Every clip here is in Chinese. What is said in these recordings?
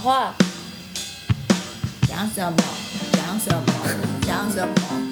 话，讲什么？讲什么？讲什么？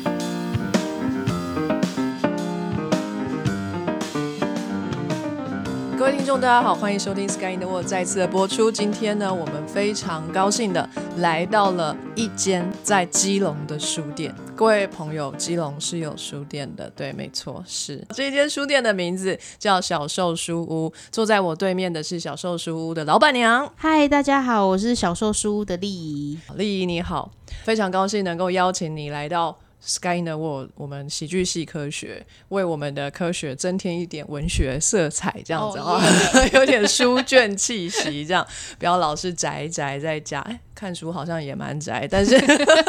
各位听众，大家好，欢迎收听《Sky in the World》再次的播出。今天呢，我们非常高兴的来到了一间在基隆的书店。各位朋友，基隆是有书店的，对，没错，是这间书店的名字叫小寿书屋。坐在我对面的是小寿书屋的老板娘嗨，大家好，我是小寿书屋的丽怡。丽怡，你好，非常高兴能够邀请你来到。Sky in the World，我们喜剧系科学为我们的科学增添一点文学色彩，这样子啊，有点书卷气息，这样不要老是宅宅在家。哎，看书好像也蛮宅，但是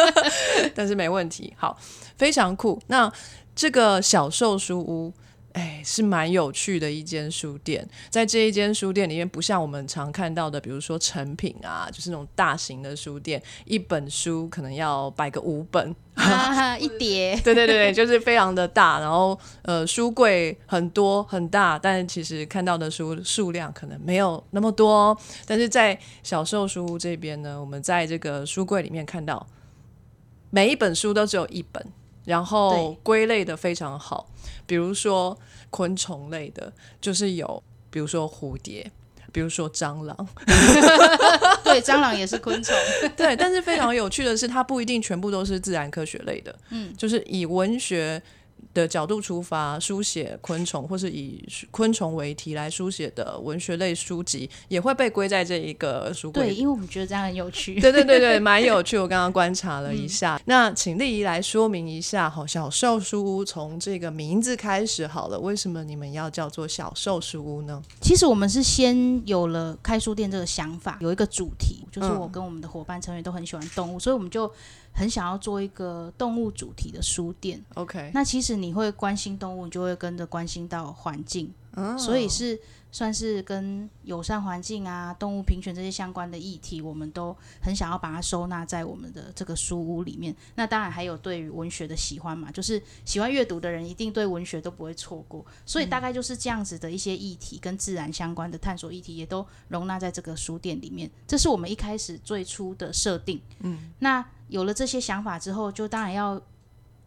但是没问题，好，非常酷。那这个小兽书屋。哎，是蛮有趣的一间书店。在这一间书店里面，不像我们常看到的，比如说成品啊，就是那种大型的书店，一本书可能要摆个五本，啊、一叠。对对对，就是非常的大。然后呃，书柜很多很大，但其实看到的书数量可能没有那么多。但是在小售书屋这边呢，我们在这个书柜里面看到，每一本书都只有一本。然后归类的非常好，比如说昆虫类的，就是有，比如说蝴蝶，比如说蟑螂，对，蟑螂也是昆虫，对。但是非常有趣的是，它不一定全部都是自然科学类的，嗯，就是以文学的角度出发，书写昆虫，或是以昆虫为题来书写的文学类书籍，也会被归在这一个书柜。对，因为我们觉得这样很有趣。对对对对，蛮有趣。我刚刚观察了一下，嗯、那请丽姨来说明一下，好，小兽书屋从这个名字开始好了，为什么你们要叫做小兽书屋呢？其实我们是先有了开书店这个想法，有一个主题，就是我跟我们的伙伴成员都很喜欢动物，嗯、所以我们就。很想要做一个动物主题的书店，OK。那其实你会关心动物，你就会跟着关心到环境，哦、所以是算是跟友善环境啊、动物平权这些相关的议题，我们都很想要把它收纳在我们的这个书屋里面。那当然还有对于文学的喜欢嘛，就是喜欢阅读的人一定对文学都不会错过，所以大概就是这样子的一些议题跟自然相关的探索议题，也都容纳在这个书店里面。这是我们一开始最初的设定，嗯，那。有了这些想法之后，就当然要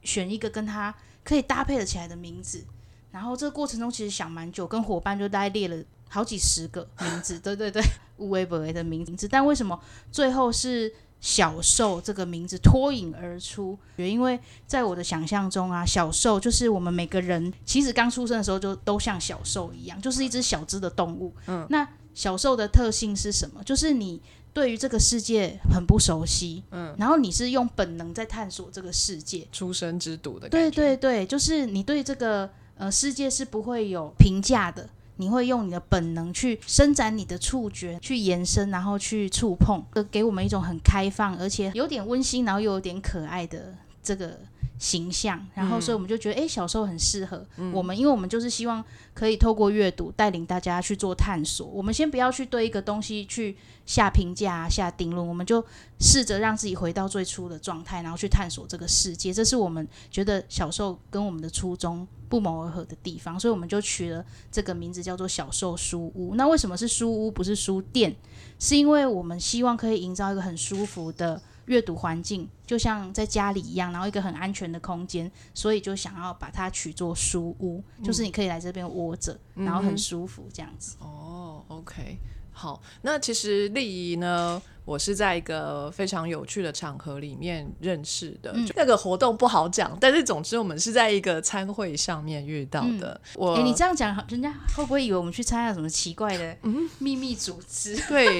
选一个跟它可以搭配得起来的名字。然后这个过程中其实想蛮久，跟伙伴就大概列了好几十个名字，对对对，无为不为的名字。但为什么最后是小寿这个名字脱颖而出？因为在我的想象中啊，小寿就是我们每个人其实刚出生的时候就都像小兽一样，就是一只小只的动物。嗯，那小兽的特性是什么？就是你。对于这个世界很不熟悉，嗯，然后你是用本能在探索这个世界，出生之犊的对对对，就是你对这个呃世界是不会有评价的，你会用你的本能去伸展你的触觉，去延伸，然后去触碰，给我们一种很开放，而且有点温馨，然后又有点可爱的这个形象。然后，所以我们就觉得，哎，小时候很适合我们，因为我们就是希望可以透过阅读带领大家去做探索。我们先不要去对一个东西去。下评价、下定论，我们就试着让自己回到最初的状态，然后去探索这个世界。这是我们觉得小时候跟我们的初衷不谋而合的地方，所以我们就取了这个名字叫做小兽书屋。那为什么是书屋不是书店？是因为我们希望可以营造一个很舒服的阅读环境，就像在家里一样，然后一个很安全的空间，所以就想要把它取作书屋，就是你可以来这边窝着，然后很舒服这样子。哦，OK。好，那其实丽怡呢，我是在一个非常有趣的场合里面认识的。嗯、那个活动不好讲，但是总之我们是在一个餐会上面遇到的。嗯、我，哎，你这样讲，人家会不会以为我们去参加什么奇怪的秘密组织？对。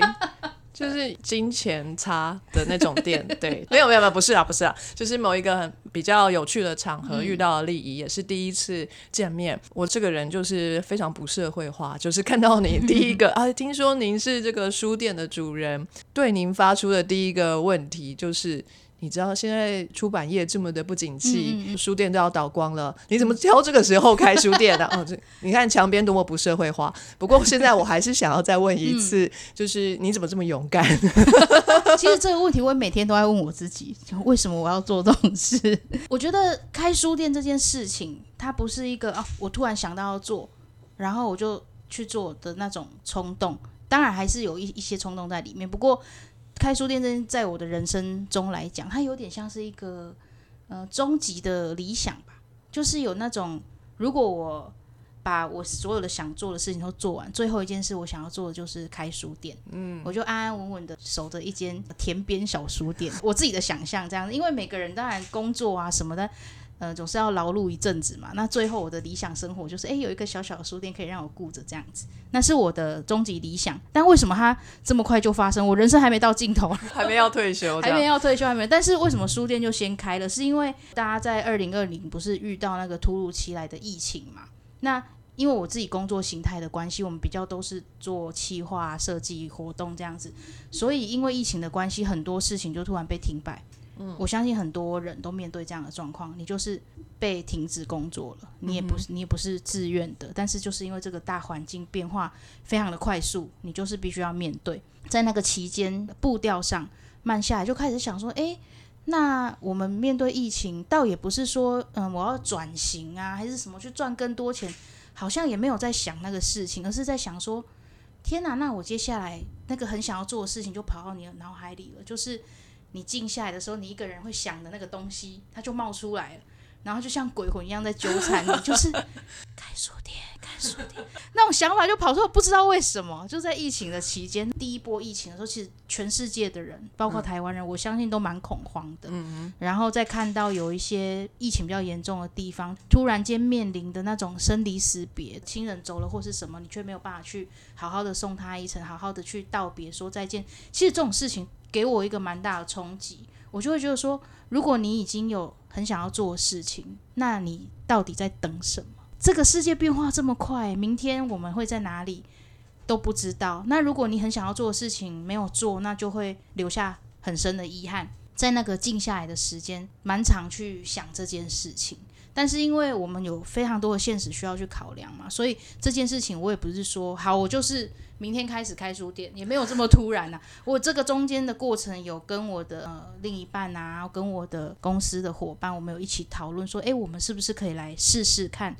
就是金钱差的那种店，对，没有没有没有，不是啊，不是啊，就是某一个很比较有趣的场合遇到了利益，也是第一次见面。我这个人就是非常不社会化，就是看到你第一个 啊，听说您是这个书店的主人，对您发出的第一个问题就是。你知道现在出版业这么的不景气，书店都要倒光了，你怎么挑这个时候开书店的？哦，这你看墙边多么不社会化。不过现在我还是想要再问一次，就是你怎么这么勇敢？其实这个问题我每天都在问我自己，为什么我要做这种事？我觉得开书店这件事情，它不是一个啊，我突然想到要做，然后我就去做的那种冲动。当然还是有一一些冲动在里面，不过。开书店这件，在我的人生中来讲，它有点像是一个呃终极的理想吧，就是有那种如果我把我所有的想做的事情都做完，最后一件事我想要做的就是开书店，嗯，我就安安稳稳的守着一间田边小书店，我自己的想象这样子，因为每个人当然工作啊什么的。呃，总是要劳碌一阵子嘛。那最后我的理想生活就是，哎，有一个小小的书店可以让我顾着这样子，那是我的终极理想。但为什么它这么快就发生？我人生还没到尽头，还没要退休，还没要退休，还没。但是为什么书店就先开了？是因为大家在二零二零不是遇到那个突如其来的疫情嘛？那因为我自己工作形态的关系，我们比较都是做企划、设计活动这样子，所以因为疫情的关系，很多事情就突然被停摆。我相信很多人都面对这样的状况，你就是被停止工作了，你也不是你也不是自愿的，但是就是因为这个大环境变化非常的快速，你就是必须要面对。在那个期间步调上慢下来，就开始想说，诶，那我们面对疫情，倒也不是说，嗯，我要转型啊，还是什么去赚更多钱，好像也没有在想那个事情，而是在想说，天哪，那我接下来那个很想要做的事情就跑到你的脑海里了，就是。你静下来的时候，你一个人会想的那个东西，它就冒出来了，然后就像鬼魂一样在纠缠你，就是开书店，开书店，那种想法就跑出来，不知道为什么。就在疫情的期间，第一波疫情的时候，其实全世界的人，包括台湾人，我相信都蛮恐慌的。然后再看到有一些疫情比较严重的地方，突然间面临的那种生离死别，亲人走了或是什么，你却没有办法去好好的送他一程，好好的去道别，说再见。其实这种事情。给我一个蛮大的冲击，我就会觉得说，如果你已经有很想要做的事情，那你到底在等什么？这个世界变化这么快，明天我们会在哪里都不知道。那如果你很想要做的事情没有做，那就会留下很深的遗憾。在那个静下来的时间，蛮长去想这件事情。但是因为我们有非常多的现实需要去考量嘛，所以这件事情我也不是说好，我就是明天开始开书店，也没有这么突然呐。我这个中间的过程有跟我的呃另一半啊，跟我的公司的伙伴，我们有一起讨论说，诶，我们是不是可以来试试看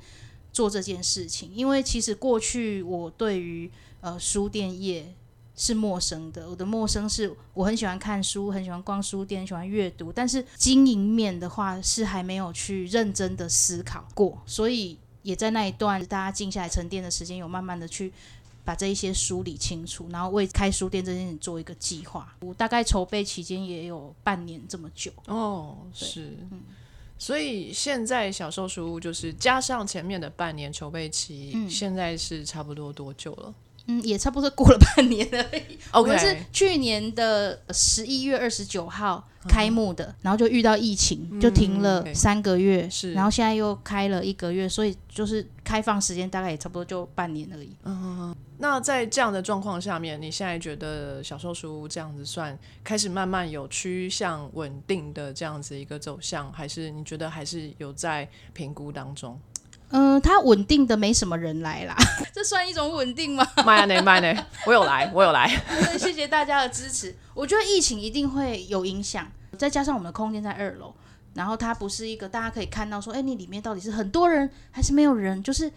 做这件事情？因为其实过去我对于呃书店业。是陌生的，我的陌生是我很喜欢看书，很喜欢逛书店，喜欢阅读，但是经营面的话是还没有去认真的思考过，所以也在那一段大家静下来沉淀的时间，有慢慢的去把这一些梳理清楚，然后为开书店这件事做一个计划。我大概筹备期间也有半年这么久哦，是，嗯，所以现在小售书屋就是加上前面的半年筹备期，现在是差不多多久了？嗯，也差不多过了半年而已。我们是去年的十一月二十九号开幕的，然后就遇到疫情，就停了三个月。是，然后现在又开了一个月，所以就是开放时间大概也差不多就半年而已。嗯，那在这样的状况下面，你现在觉得小寿书这样子算开始慢慢有趋向稳定的这样子一个走向，还是你觉得还是有在评估当中？嗯，它稳定的没什么人来啦，这算一种稳定吗？卖呢卖呢，我有来，我有来。谢谢大家的支持。我觉得疫情一定会有影响，再加上我们的空间在二楼，然后它不是一个大家可以看到说，哎，你里面到底是很多人还是没有人？就是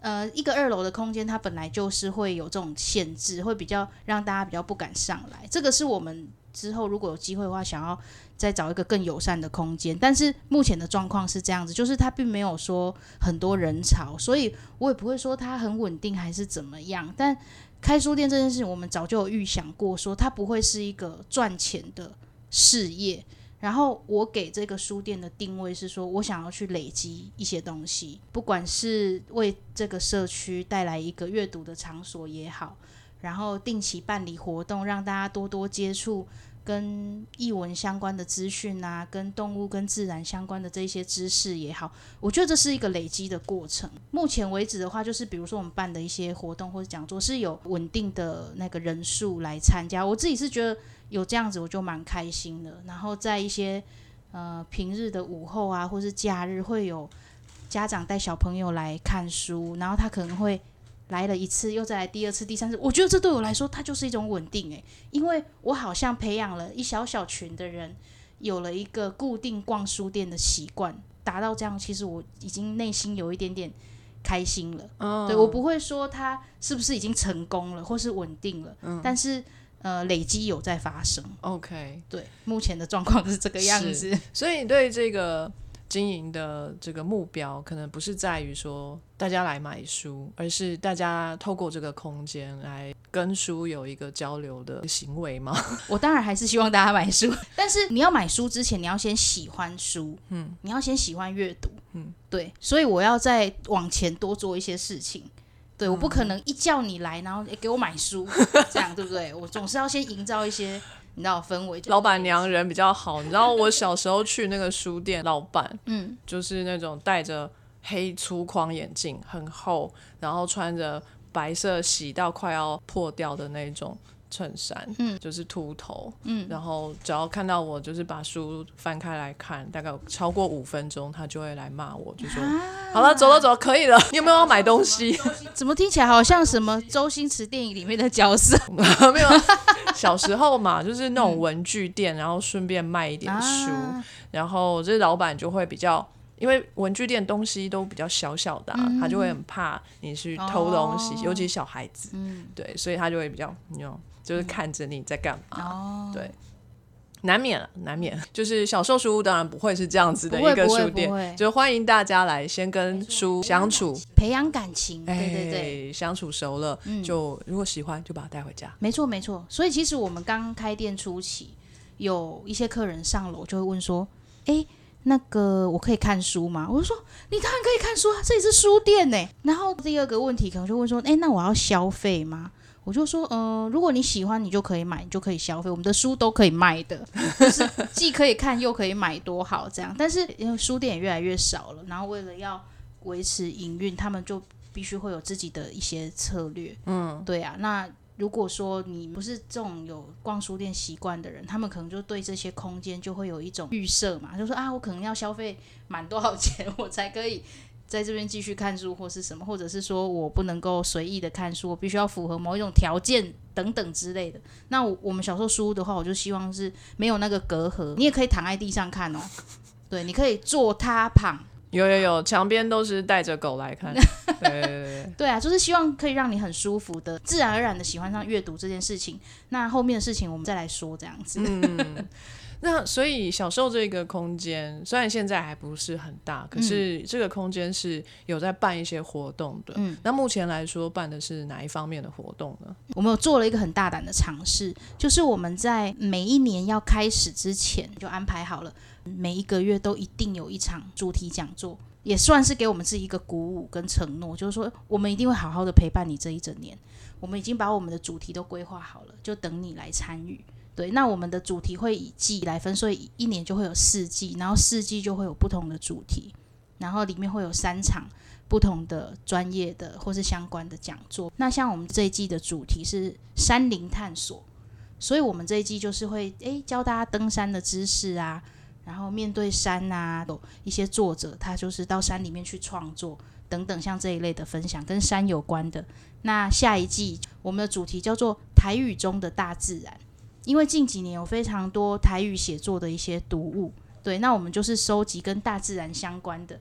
呃，一个二楼的空间，它本来就是会有这种限制，会比较让大家比较不敢上来。这个是我们。之后如果有机会的话，想要再找一个更友善的空间，但是目前的状况是这样子，就是它并没有说很多人潮，所以我也不会说它很稳定还是怎么样。但开书店这件事情，我们早就有预想过，说它不会是一个赚钱的事业。然后我给这个书店的定位是说，我想要去累积一些东西，不管是为这个社区带来一个阅读的场所也好，然后定期办理活动，让大家多多接触。跟译文相关的资讯啊，跟动物、跟自然相关的这些知识也好，我觉得这是一个累积的过程。目前为止的话，就是比如说我们办的一些活动或者讲座，是有稳定的那个人数来参加。我自己是觉得有这样子，我就蛮开心的。然后在一些呃平日的午后啊，或是假日，会有家长带小朋友来看书，然后他可能会。来了一次，又再来第二次、第三次，我觉得这对我来说，它就是一种稳定诶，因为我好像培养了一小小群的人，有了一个固定逛书店的习惯，达到这样，其实我已经内心有一点点开心了。对我不会说它是不是已经成功了，或是稳定了，嗯但是。呃累积有在发生。OK，对，目前的状况是这个样子。所以你对这个经营的这个目标，可能不是在于说大家来买书，而是大家透过这个空间来跟书有一个交流的行为吗？我当然还是希望大家买书，但是你要买书之前，你要先喜欢书，嗯，你要先喜欢阅读，嗯，对，所以我要再往前多做一些事情。对，我不可能一叫你来，然后诶给我买书，这样对不对？我总是要先营造一些你知道氛围。老板娘人比较好，你知道我小时候去那个书店，老板嗯，就是那种戴着黑粗框眼镜，很厚，然后穿着白色洗到快要破掉的那种衬衫，嗯。就是秃头，嗯。然后只要看到我就是把书翻开来看，大概超过五分钟，他就会来骂我，就说、啊好了，走了走了，可以了，你有没有要买东西？怎么听起来好像什么周星驰电影里面的角色？没有，小时候嘛，就是那种文具店，然后顺便卖一点书，啊。然后这老板就会比较。因为文具店东西都比较小小的、啊，他就会很怕你去偷东西，尤其小孩子，嗯，对，所以他就会比较，你知道，就是看着你在干嘛，哦，对，难免了，难免。就是小兽书屋当然不会是这样子的一个书店就欢迎大家来先跟书相处，培养感情，对对对。哎，相处熟了，嗯就如果喜欢就把它带回家。没错，没错。所以其实我们刚开店初期，有一些客人上楼就会问说：“诶，那个我可以看书吗？”我就说：“你当然可以看书啊，这里是书店呢。”然后第二个问题可能就问说：“诶，那我要消费吗？”我就说：“嗯、如果你喜欢，你就可以买，你就可以消费。我们的书都可以卖的，就是既可以看又可以买，多好这样。但是因为书店也越来越少了，然后为了要维持营运，他们就必须会有自己的一些策略。嗯，对啊，那。如果说你不是这种有逛书店习惯的人，他们可能就对这些空间就会有一种预设嘛，就说啊，我可能要消费满多少钱，我才可以在这边继续看书，或是什么，或者是说我不能够随意的看书，我必须要符合某一种条件等等之类的。那我我们小时候书屋的话，我就希望是没有那个隔阂，你也可以躺在地上看哦，对，你可以坐他旁，有有有，墙边都是带着狗来看。对对对对，对啊，就是希望可以让你很舒服的，自然而然的喜欢上阅读这件事情。那后面的事情我们再来说，这样子。嗯。那所以小受这个空间虽然现在还不是很大，可是这个空间是有在办一些活动的。嗯那目前来说办的是哪一方面的活动呢？我们有做了一个很大胆的尝试，就是我们在每一年要开始之前就安排好了，每一个月都一定有一场主题讲座，也算是给我们自己一个鼓舞跟承诺，就是说我们一定会好好的陪伴你这一整年。我们已经把我们的主题都规划好了，就等你来参与。对，那我们的主题会以季来分，所以一年就会有四季，然后四季就会有不同的主题，然后里面会有三场不同的专业的或是相关的讲座。那像我们这一季的主题是山林探索，所以我们这一季就是会诶教大家登山的知识啊，然后面对山啊，有一些作者他就是到山里面去创作等等，像这一类的分享跟山有关的。那下一季我们的主题叫做台语中的大自然，因为近几年有非常多台语写作的一些读物，对，那我们就是收集跟大自然相关的，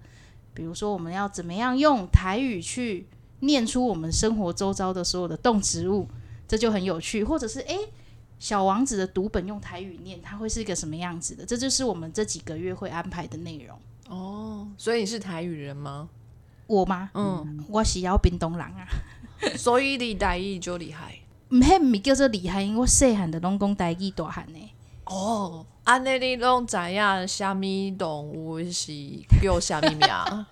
比如说我们要怎么样用台语去念出我们生活周遭的所有的动植物，这就很有趣，或者是诶。小王子的读本用台语念，它会是一个什么样子的？这就是我们这几个月会安排的内容。哦，所以你是台语人吗？我吗？嗯，我是要冰东人啊。所以你台语就厉害。毋迄毋是叫做厉害，因为我细汉的拢讲台语大汉呢。哦，安尼你拢知影虾物动物是叫虾物名？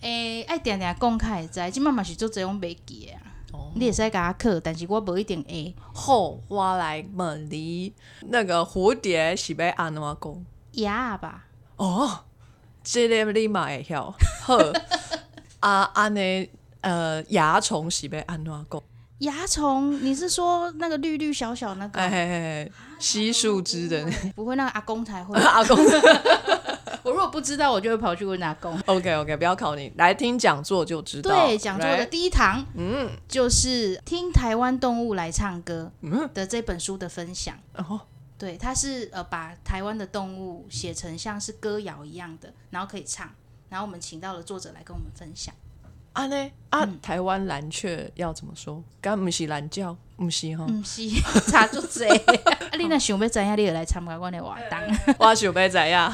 诶、爱定定讲较会知，即满嘛是做这种袂记的啊。哦你会使甲我考，但是我无一定会。好，我来问你，那个蝴蝶是要安怎讲？鸭吧，哦，这个你嘛会晓。好，啊，安尼呃，蚜虫是要安怎讲？蚜虫，你是说那个绿绿小小那个？哎嘿嘿嘿，吸树枝的不会，那个阿公才会。阿公。我如果不知道，我就会跑去问阿公。OK OK，不要考你，来听讲座就知道。对，讲座的第一堂嗯就是听台湾动物来唱歌嗯，的这本书的分享。哦对，它是呃把台湾的动物写成像是歌谣一样的，然后可以唱，然后我们请到了作者来跟我们分享。啊呢啊，嗯台湾蓝雀要怎么说？刚不是蓝叫，不是哈，毋是 差足济。啊，你若想要知影，你就来参加阮的活动。哇，小杯仔呀。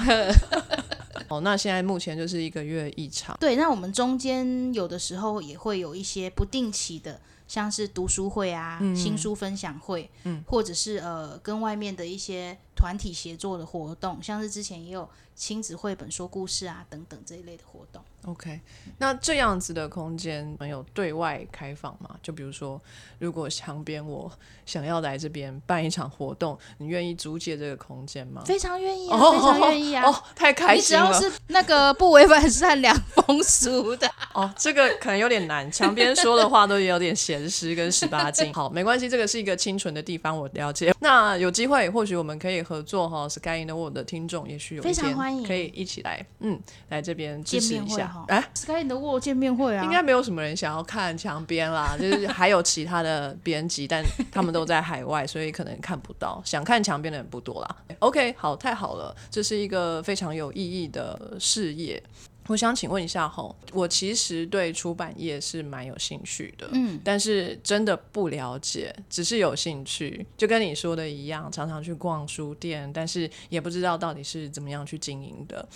哦，那现在目前就是一个月一场，对，那我们中间有的时候也会有一些不定期的，像是读书会啊、新书分享会，嗯，或者是呃跟外面的一些团体协作的活动，像是之前也有亲子绘本说故事啊等等这一类的活动。OK，那这样子的空间能有对外开放吗？就比如说，如果墙边我想要来这边办一场活动，你愿意租借这个空间吗？非常愿意啊，哦非常愿意啊。哦，太开心你只要是那个不违反善良风俗的，哦，这个可能有点难，墙边说的话都有点咸湿跟十八禁。好，没关系，这个是一个清纯的地方，我了解。那有机会，或许我们可以合作哈，Sky in the World 的听众，也许有一天可以一起来，嗯，来这边支持一下。哎，Sky in the World 见面会啊，应该没有什么人想要看墙边啦，就是还有其他的编辑，但他们都在海外，所以可能看不到。想看墙边的人不多啦。OK，好，太好了，这是一个非常有意义的事业。我想请问一下吼，我其实对出版业是蛮有兴趣的，嗯，但是真的不了解，只是有兴趣，就跟你说的一样，常常去逛书店，但是也不知道到底是怎么样去经营的。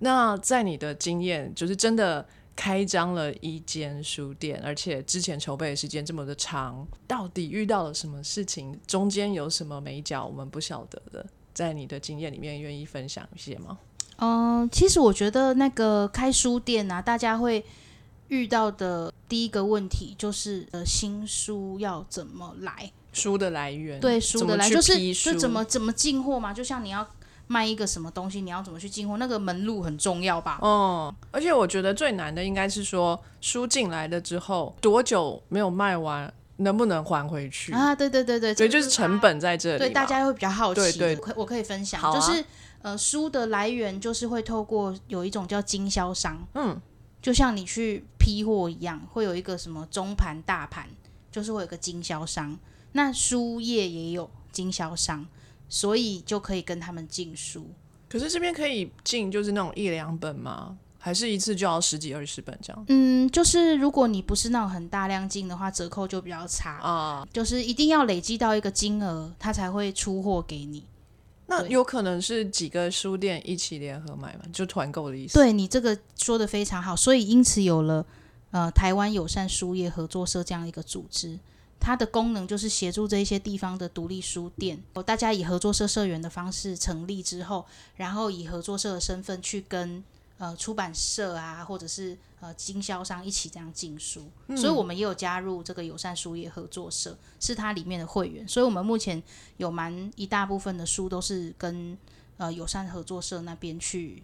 那在你的经验，就是真的开张了一间书店，而且之前筹备的时间这么的长，到底遇到了什么事情？中间有什么美角我们不晓得的？在你的经验里面，愿意分享一些吗？嗯，其实我觉得那个开书店啊，大家会遇到的第一个问题就是，呃，新书要怎么来？书的来源，对，书的来源就是就怎么怎么进货嘛，就像你要卖一个什么东西，你要怎么去进货，那个门路很重要吧？哦，而且我觉得最难的应该是说，书进来了之后多久没有卖完，能不能还回去？啊，对对对对，所以就是成本在这里。对，大家会比较好奇。对对我可我可以分享，啊就是呃，书的来源就是会透过有一种叫经销商，嗯，就像你去批货一样，会有一个什么中盘、大盘，就是会有一个经销商。那书业也有经销商，所以就可以跟他们进书。可是这边可以进就是那种一两本吗？还是一次就要十几二十本这样？嗯，就是如果你不是那种很大量进的话，折扣就比较差。啊，就是一定要累积到一个金额，他才会出货给你。对那有可能是几个书店一起联合买嘛，就团购的意思。，对你这个说的非常好，所以因此有了呃台湾友善书业合作社这样一个组织，它的功能就是协助这一些地方的独立书店，大家以合作社社员的方式成立之后，然后以合作社的身份去跟呃出版社啊，或者是呃经销商一起这样进书，所以我们也有加入这个友善书业合作社，是它里面的会员，所以我们目前有蛮一大部分的书都是跟呃友善合作社那边去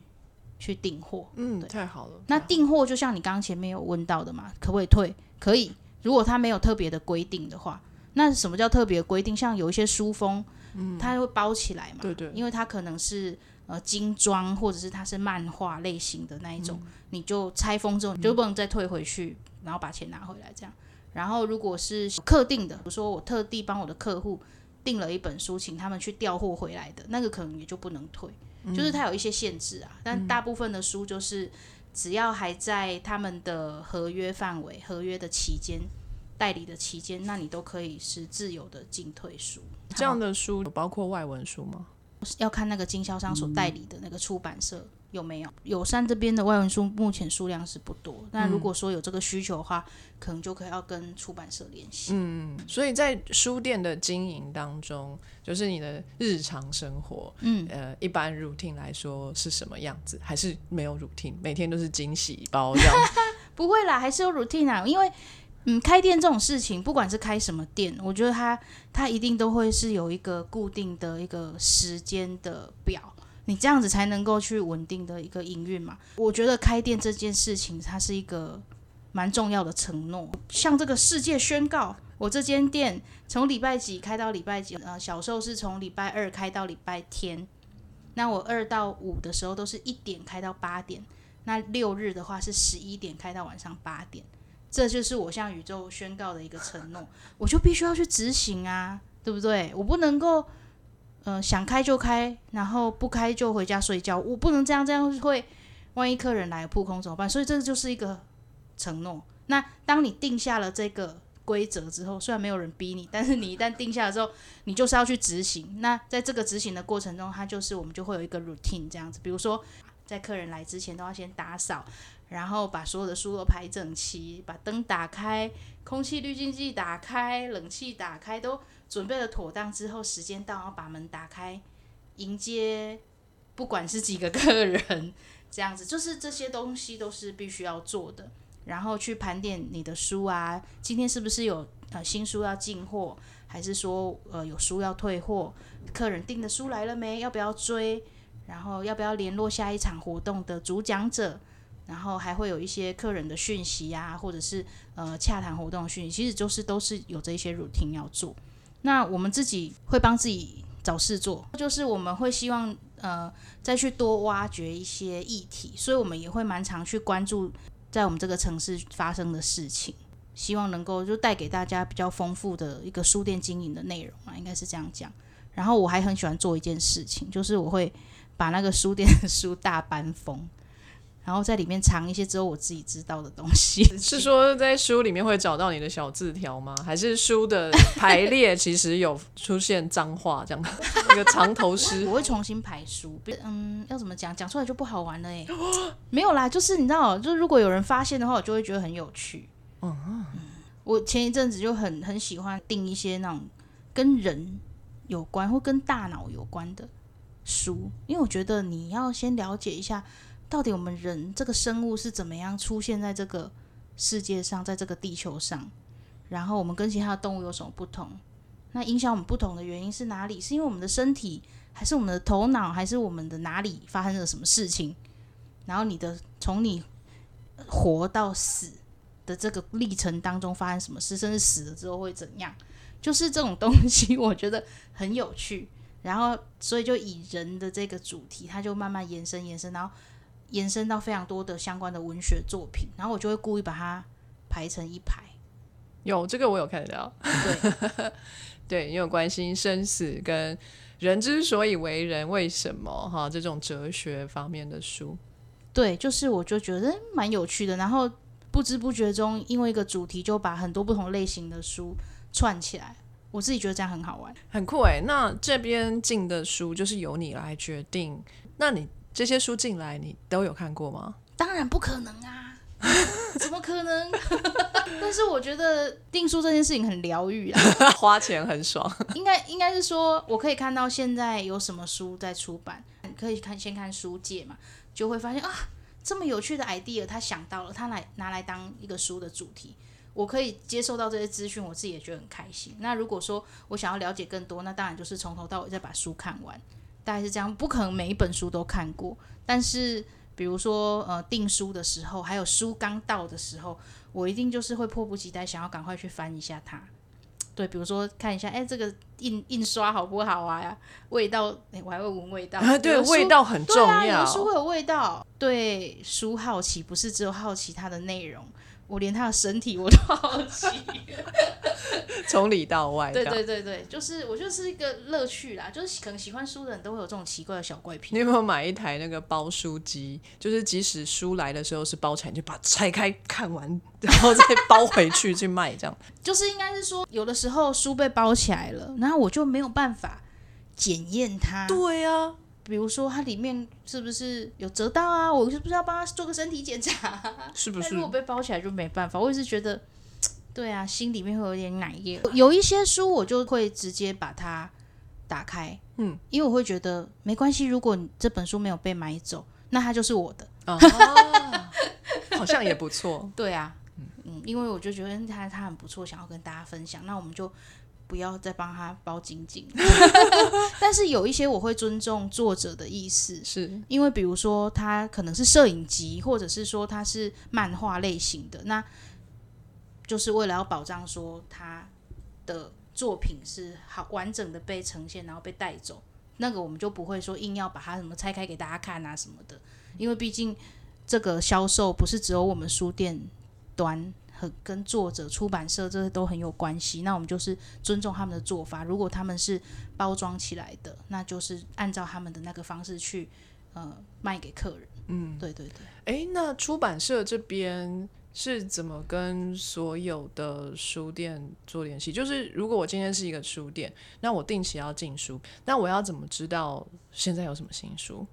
去订货。嗯，对太好了。那订货就像你刚刚前面有问到的嘛，可不可以退？可以，如果它没有特别的规定的话。那什么叫特别规定？像有一些书封，嗯它会包起来嘛，对对因为它可能是呃精装，或者是它是漫画类型的那一种，你就拆封之后你就不能再退回去，然后把钱拿回来这样。然后如果是客定的，比如说我特地帮我的客户订了一本书，请他们去调货回来的，那个可能也就不能退，就是它有一些限制啊。但大部分的书就是只要还在他们的合约范围、合约的期间。代理的期间，那你都可以是自由的进退书。这样的书有包括外文书吗？要看那个经销商所代理的那个出版社有没有。友善这边的外文书目前数量是不多，那如果说有这个需求的话，可能就可以要跟出版社联系。嗯，所以在书店的经营当中，就是你的日常生活，嗯，呃，一般 routine 来说是什么样子？还是没有 routine，每天都是惊喜包这样？不会啦，还是有 routine 啊，因为。嗯，开店这种事情，不管是开什么店，我觉得它它一定都会是有一个固定的一个时间的表，你这样子才能够去稳定的一个营运嘛。我觉得开店这件事情，它是一个蛮重要的承诺，向这个世界宣告，我这间店从礼拜几开到礼拜几，呃，小时候是从礼拜二开到礼拜天，那我二到五的时候都是一点开到八点，那六日的话是十一点开到晚上八点。这就是我向宇宙宣告的一个承诺，我就必须要去执行啊，对不对？我不能够，呃，想开就开，然后不开就回家睡觉，我不能这样，这样会万一客人来扑空怎么办？所以这就是一个承诺。那当你定下了这个规则之后，虽然没有人逼你，但是你一旦定下了之后，你就是要去执行。那在这个执行的过程中，它就是我们就会有一个 routine 这样子，比如说在客人来之前都要先打扫，然后把所有的书都排整齐，把灯打开，空气滤净剂打开，冷气打开，都准备了妥当之后，时间到，然后把门打开，迎接不管是几个客人，这样子，就是这些东西都是必须要做的。然后去盘点你的书啊，今天是不是有呃新书要进货，还是说呃有书要退货？客人订的书来了没？要不要追？然后要不要联络下一场活动的主讲者？然后还会有一些客人的讯息啊，或者是呃洽谈活动讯息，其实就是都是有这些 routine 要做。那我们自己会帮自己找事做，就是我们会希望呃再去多挖掘一些议题，所以我们也会蛮常去关注。在我们这个城市发生的事情，希望能够就带给大家比较丰富的一个书店经营的内容啊，应该是这样讲。然后我还很喜欢做一件事情，就是我会把那个书店的书大搬封。然后在里面藏一些只有我自己知道的东西。是说在书里面会找到你的小字条吗？还是书的排列其实有出现脏话这样？一个藏头诗，我会重新排书。嗯，要怎么讲？讲出来就不好玩了哎。没有啦，就是你知道，就是如果有人发现的话，我就会觉得很有趣。嗯，我前一阵子就很很喜欢订一些那种跟人有关或跟大脑有关的书，因为我觉得你要先了解一下。到底我们人这个生物是怎么样出现在这个世界上，在这个地球上？然后我们跟其他的动物有什么不同？那影响我们不同的原因是哪里？是因为我们的身体，还是我们的头脑，还是我们的哪里发生了什么事情？然后你的从你活到死的这个历程当中发生什么事，甚至死了之后会怎样？就是这种东西，我觉得很有趣。然后，所以就以人的这个主题，它就慢慢延伸延伸，然后。延伸到非常多的相关的文学作品，然后我就会故意把它排成一排。有这个我有看到，对，对，你有关心生死跟人之所以为人，为什么哈这种哲学方面的书，对，就是我就觉得蛮有趣的。然后不知不觉中，因为一个主题就把很多不同类型的书串起来，我自己觉得这样很好玩，很酷哎。那这边进的书就是由你来决定，那你。这些书进来，你都有看过吗？当然不可能啊，怎么可能？但是我觉得订书这件事情很疗愈啊，花钱很爽。应该应该是说，我可以看到现在有什么书在出版，可以看先看书界嘛，就会发现啊，这么有趣的 idea，他想到了，他来拿来当一个书的主题，我可以接受到这些资讯，我自己也觉得很开心。那如果说我想要了解更多，那当然就是从头到尾再把书看完。大概是这样，不可能每一本书都看过。但是，比如说，呃，订书的时候，还有书刚到的时候，我一定就是会迫不及待想要赶快去翻一下它。对，比如说看一下，哎，这个印印刷好不好啊？呀，味道，哎，我还会闻味道。对，味道很重要。有书会有味道。对，书好奇不是只有好奇它的内容。我连他的身体我都好奇，从里到外。对对对对，就是我就是一个乐趣啦，就是可能喜欢书的人都会有这种奇怪的小怪癖。你有没有买一台那个包书机？就是即使书来的时候是包起来，就把它拆开看完，然后再包回去去卖，这样。就是应该是说，有的时候书被包起来了，然后我就没有办法检验它。对啊。比如说，它里面是不是有折到啊？我是不是要帮他做个身体检查？是不是？如果被包起来就没办法。我也是觉得，对啊，心里面会有点奶液。有一些书我就会直接把它打开，嗯，因为我会觉得没关系。如果这本书没有被买走，那它就是我的。哦，好像也不错。对啊，嗯，因为我就觉得它它很不错，想要跟大家分享。那我们就。不要再帮他包紧紧，但是有一些我会尊重作者的意思，是因为比如说他可能是摄影集，或者是说他是漫画类型的，那就是为了要保障说他的作品是好完整的被呈现，然后被带走，那个我们就不会说硬要把它什么拆开给大家看啊什么的，因为毕竟这个销售不是只有我们书店端。和跟作者、出版社这些都很有关系。那我们就是尊重他们的做法。如果他们是包装起来的，那就是按照他们的那个方式去呃卖给客人。嗯，对对对。哎，那出版社这边是怎么跟所有的书店做联系？就是如果我今天是一个书店，那我定期要进书，那我要怎么知道现在有什么新书？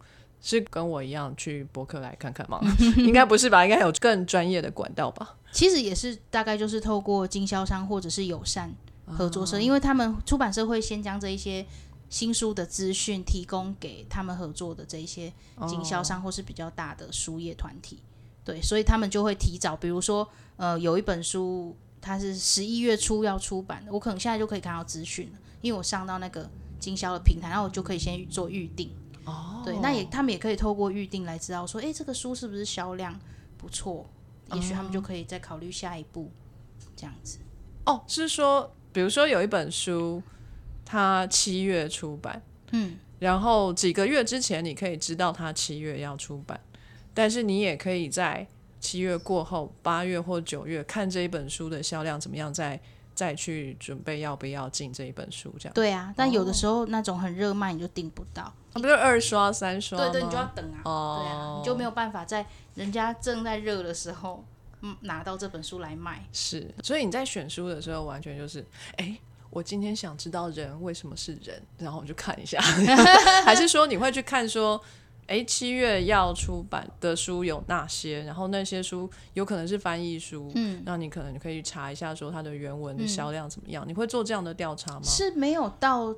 是跟我一样去博客来看看吗？应该不是吧？应该有更专业的管道吧？其实也是大概就是透过经销商或者是友善合作社，因为他们出版社会先将这一些新书的资讯提供给他们合作的这一些经销商或是比较大的书业团体，对，所以他们就会提早，比如说呃有一本书它是十一月初要出版的，我可能现在就可以看到资讯了，因为我上到那个经销的平台，然后我就可以先做预定。哦，对，那也他们也可以透过预定来知道说，哎，这个书是不是销量不错？也许他们就可以再考虑下一步，这样子。哦，是说，比如说有一本书，它七月出版，嗯，然后几个月之前你可以知道它七月要出版，但是你也可以在七月过后，八月或九月看这一本书的销量怎么样，再再去准备要不要进这一本书，这样。对啊，但有的时候那种很热卖你就订不到，啊，不是二刷三刷对对，你就要等啊，哦对啊，你就没有办法在人家正在热的时候，嗯，拿到这本书来卖。是，所以你在选书的时候，完全就是，哎，我今天想知道人为什么是人，然后我就看一下，还是说你会去看说，哎，七月要出版的书有哪些？然后那些书有可能是翻译书，嗯，那你可能可以查一下说它的原文的销量怎么样？你会做这样的调查吗？是没有到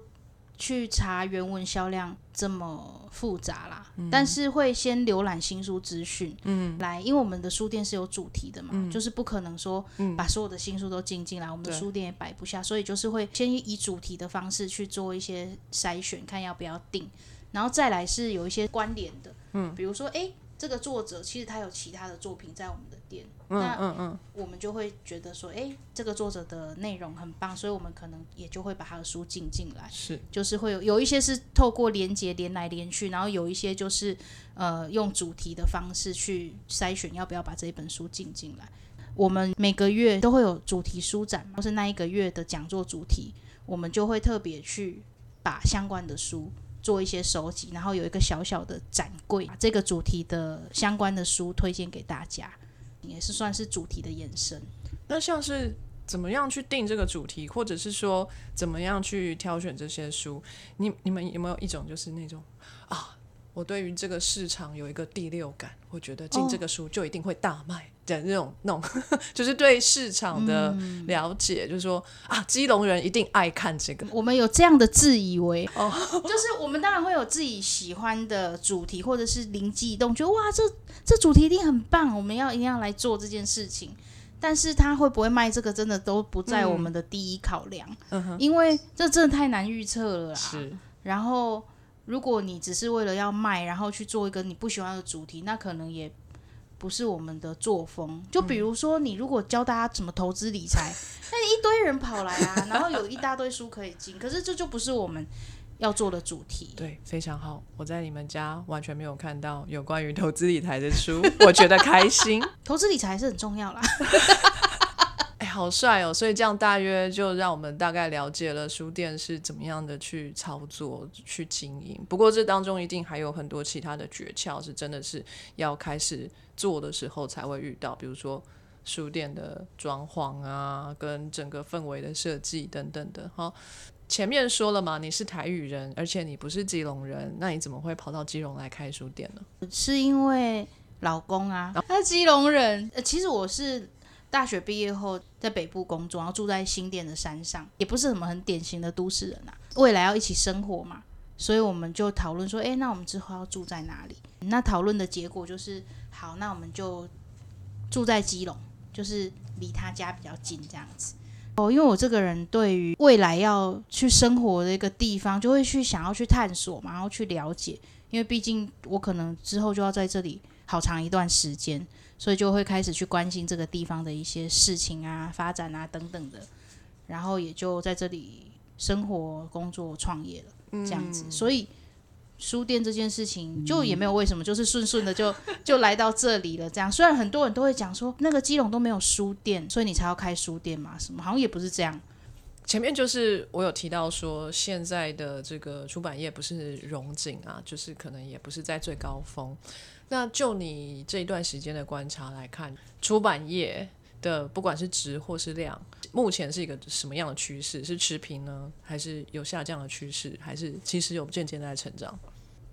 去查原文销量这么复杂啦，嗯。但是会先浏览新书资讯，嗯，来，因为我们的书店是有主题的嘛，就是不可能说把所有的新书都进进来，我们书店也摆不下，所以就是会先以主题的方式去做一些筛选，看要不要定，然后再来是有一些关联的，嗯，比如说，诶，这个作者其实他有其他的作品在我们的店，嗯那嗯嗯，我们就会觉得说，诶，这个作者的内容很棒，所以我们可能也就会把他的书进进来。是就是会有有一些是透过连接连来连去，然后有一些就是呃用主题的方式去筛选要不要把这一本书进进来。我们每个月都会有主题书展，或是那一个月的讲座主题，我们就会特别去把相关的书做一些收集，然后有一个小小的展柜，把这个主题的相关的书推荐给大家，也是算是主题的延伸。那像是怎么样去定这个主题，或者是说怎么样去挑选这些书？你你们有没有一种就是那种，我对于这个市场有一个第六感，我觉得进这个书就一定会大卖的那种那种，就是对市场的了解，就是说啊，基隆人一定爱看这个。我们有这样的自以为，哦，就是我们当然会有自己喜欢的主题，或者是灵机一动，觉得哇，这这主题一定很棒，我们要一定要来做这件事情。但是他会不会卖这个，真的都不在我们的第一考量，因为这真的太难预测了啦。是，然后，如果你只是为了要卖，然后去做一个你不喜欢的主题，那可能也不是我们的作风。就比如说，你如果教大家怎么投资理财，那你一堆人跑来啊，然后有一大堆书可以进，可是这就不是我们要做的主题。对，非常好。我在你们家完全没有看到有关于投资理财的书，我觉得开心。投资理财是很重要啦。哎，好帅哦！所以这样大约就让我们大概了解了书店是怎么样的去操作、去经营。不过这当中一定还有很多其他的诀窍，是真的是要开始做的时候才会遇到，比如说书店的装潢啊，跟整个氛围的设计等等的。好，前面说了嘛，你是台语人，而且你不是基隆人，那你怎么会跑到基隆来开书店呢？是因为老公啊，他是基隆人。呃，其实我是大学毕业后在北部工作，然后住在新店的山上，也不是什么很典型的都市人啊。未来要一起生活嘛，所以我们就讨论说，诶，那我们之后要住在哪里？那讨论的结果就是，好，那我们就住在基隆，就是离他家比较近这样子。哦，因为我这个人对于未来要去生活的一个地方，就会去想要去探索嘛，然后去了解。因为毕竟我可能之后就要在这里好长一段时间，所以就会开始去关心这个地方的一些事情啊、发展啊等等的，然后也就在这里生活、工作、创业了，这样子。所以书店这件事情就也没有为什么，就是顺顺的就就来到这里了。这样，虽然很多人都会讲说那个基隆都没有书店，所以你才要开书店嘛，什么好像也不是这样。前面就是我有提到说，现在的这个出版业不是荣景啊，就是可能也不是在最高峰。那就你这一段时间的观察来看，出版业的不管是值或是量，目前是一个什么样的趋势？是持平呢，还是有下降的趋势，还是其实有渐渐在成长？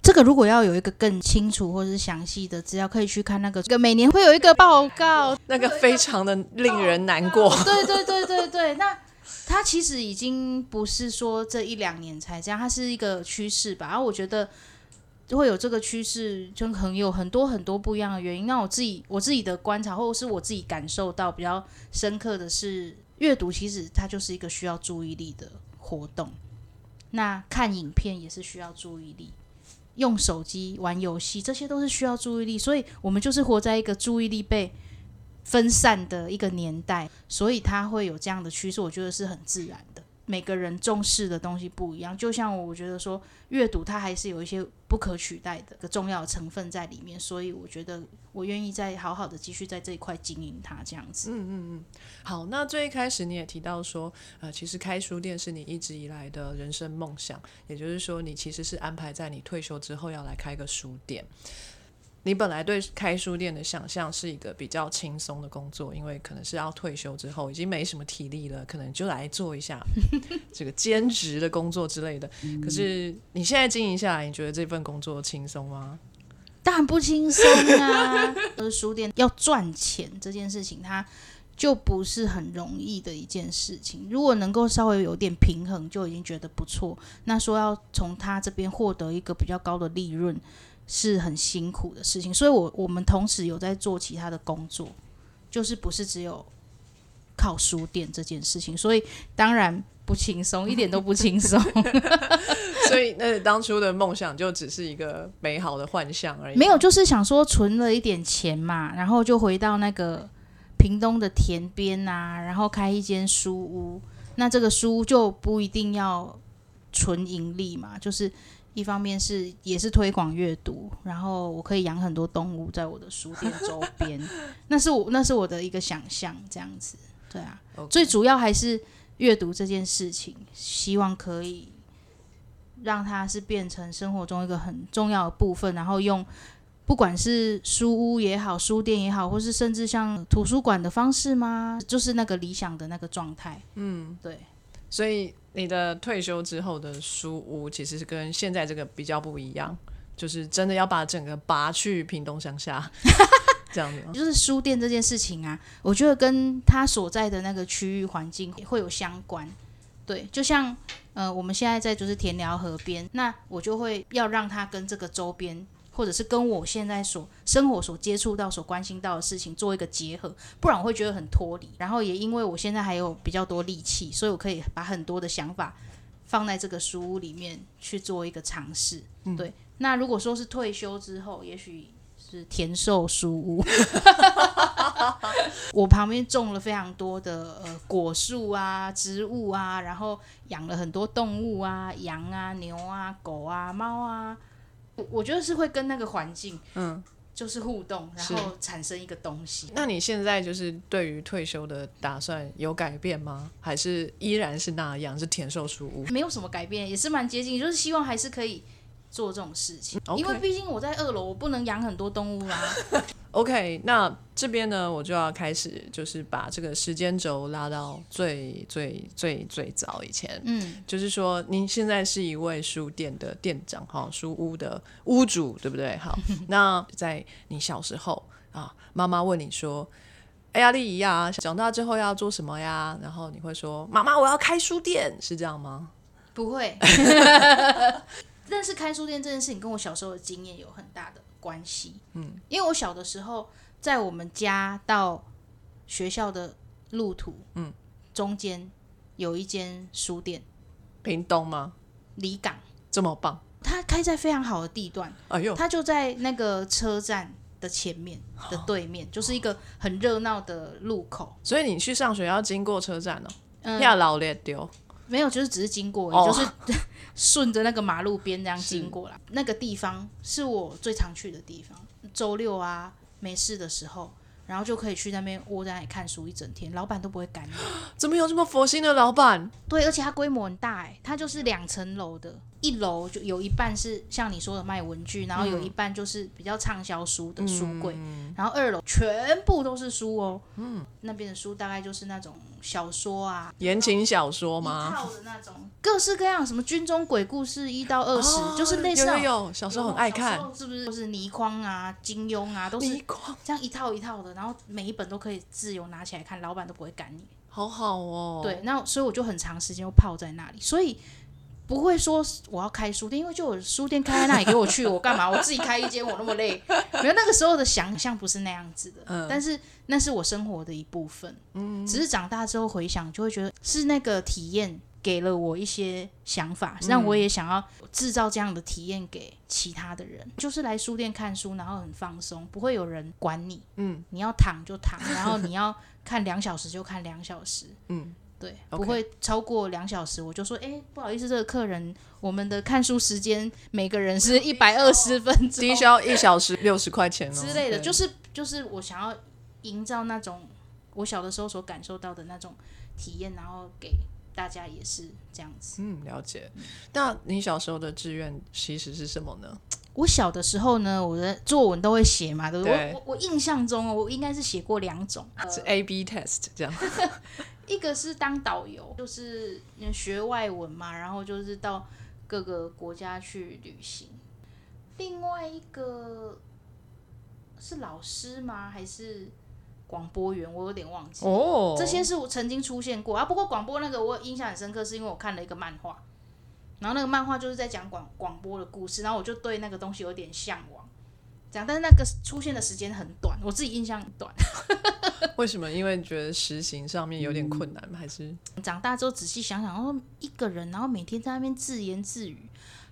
这个如果要有一个更清楚或者是详细的资料，可以去看那个，这个每年会有一个报告，那个非常的令人难过。对对对对对，那它其实已经不是说这一两年才这样，它是一个趋势吧。然后我觉得会有这个趋势，就很有很多很多不一样的原因。那我自己我自己的观察，或者是我自己感受到比较深刻的是，阅读其实它就是一个需要注意力的活动。那看影片也是需要注意力。用手机玩游戏，这些都是需要注意力，所以我们就是活在一个注意力被分散的一个年代，所以它会有这样的趋势，我觉得是很自然。每个人重视的东西不一样，就像我觉得说，阅读它还是有一些不可取代的个重要成分在里面，所以我觉得我愿意再好好的继续在这一块经营它，这样子。嗯嗯嗯。好，那最一开始你也提到说，呃，其实开书店是你一直以来的人生梦想，也就是说，你其实是安排在你退休之后要来开个书店。你本来对开书店的想象是一个比较轻松的工作，因为可能是要退休之后已经没什么体力了，可能就来做一下 这个兼职的工作之类的。可是你现在经营下来，你觉得这份工作轻松吗？当然不轻松啊！而，书店要赚钱这件事情，它就不是很容易的一件事情。如果能够稍微有点平衡，就已经觉得不错。那说要从他这边获得一个比较高的利润。是很辛苦的事情，所以，我我们同时有在做其他的工作，就是不是只有靠书店这件事情，所以当然不轻松，一点都不轻松。所以，那当初的梦想就只是一个美好的幻想而已。没有，就是想说存了一点钱嘛，然后就回到那个屏东的田边啊，然后开一间书屋。那这个书就不一定要纯盈利嘛，就是。一方面是也是推广阅读，然后我可以养很多动物在我的书店周边，那是我那是我的一个想象，这样子，对啊，最主要还是阅读这件事情，希望可以让它是变成生活中一个很重要的部分，然后用不管是书屋也好，书店也好，或是甚至像图书馆的方式吗？就是那个理想的那个状态，嗯，对，所以。你的退休之后的书屋其实是跟现在这个比较不一样，就是真的要把整个拔去屏东乡下 这样子。就是书店这件事情啊，我觉得跟他所在的那个区域环境会有相关。对，就像呃我们现在在就是田寮河边，那我就会要让他跟这个周边。或者是跟我现在所生活所接触到、所关心到的事情做一个结合，不然我会觉得很脱离。然后也因为我现在还有比较多力气，所以我可以把很多的想法放在这个书屋里面去做一个尝试。对，那如果说是退休之后，也许是田寿书屋 我旁边种了非常多的呃果树啊、植物啊，然后养了很多动物啊，羊啊、牛啊、狗啊、猫啊。我觉得是会跟那个环境，嗯，就是互动，然后产生一个东西。那你现在就是对于退休的打算有改变吗？还是依然是那样，是田寿书屋？没有什么改变，也是蛮接近，就是希望还是可以做这种事情。因为毕竟我在二楼，我不能养很多动物啊。OK，那这边呢，我就要开始，就是把这个时间轴拉到最最最最早以前。嗯，就是说，您现在是一位书店的店长，哈，书屋的屋主，对不对？好，那在你小时候啊，妈妈问你说：“哎呀，丽姨呀，长大之后要做什么呀？”然后你会说：“妈妈，我要开书店。”是这样吗？不会。但是开书店这件事情跟我小时候的经验有很大的。关系，嗯，因为我小的时候在我们家到学校的路途，嗯，中间有一间书店，屏东吗？离港这么棒，它开在非常好的地段，哎呦，它就在那个车站的前面的对面，就是一个很热闹的路口，所以你去上学要经过车站哦，要老列丢。没有，就是只是经过，就是 顺着那个马路边这样经过了。那个地方是我最常去的地方。周六啊，没事的时候，然后就可以去那边窝在那里看书一整天，老板都不会赶你。怎么有这么佛心的老板？对，而且它规模很大，哎，它就是两层楼的，一楼就有一半是像你说的卖文具，然后有一半就是比较畅销书的书柜，然后二楼全部都是书哦。嗯，那边的书大概就是那种小说啊，言情小说一吗？套的那种，各式各样，什么军中鬼故事一到二十、哦就是类似有那种。有有，小时候很爱看是不是？就是倪匡啊、金庸啊，都是这样一套一套的，然后每一本都可以自由拿起来看，老板都不会赶你。好好哦。对，那所以我就很长时间就泡在那里，所以不会说我要开书店，因为就有书店开在那里给我去，我干嘛？我自己开一间，我那么累。没有那个时候的想象不是那样子的，嗯但是那是我生活的一部分。嗯，只是长大之后回想，就会觉得是那个体验给了我一些想法，让我也想要制造这样的体验给其他的人，就是来书店看书，然后很放松，不会有人管你。嗯，你要躺就躺，然后你要看两小时就看两小时。嗯，对不会超过两小时，我就说，哎、不好意思，这个客人，我们的看书时间每个人是一百二十分钟低消一小时六十块钱哦之类的，就是就是我想要营造那种我小的时候所感受到的那种体验，然后给大家也是这样子。嗯，了解。那你小时候的志愿其实是什么呢？我小的时候呢，我的作文都会写嘛，对不对？我我我印象中哦，我应该是写过两种，呃是 A B test 这样。一个是当导游，就是学外文嘛，然后就是到各个国家去旅行。另外一个是老师吗？还是广播员？我有点忘记。哦这些是我曾经出现过啊。不过广播那个我印象很深刻，是因为我看了一个漫画，然后那个漫画就是在讲广广播的故事，然后我就对那个东西有点向往。这样，但是那个出现的时间很短，我自己印象很短。为什么？因为觉得实行上面有点困难吗？还是长大之后仔细想想，哦，一个人然后每天在那边自言自语，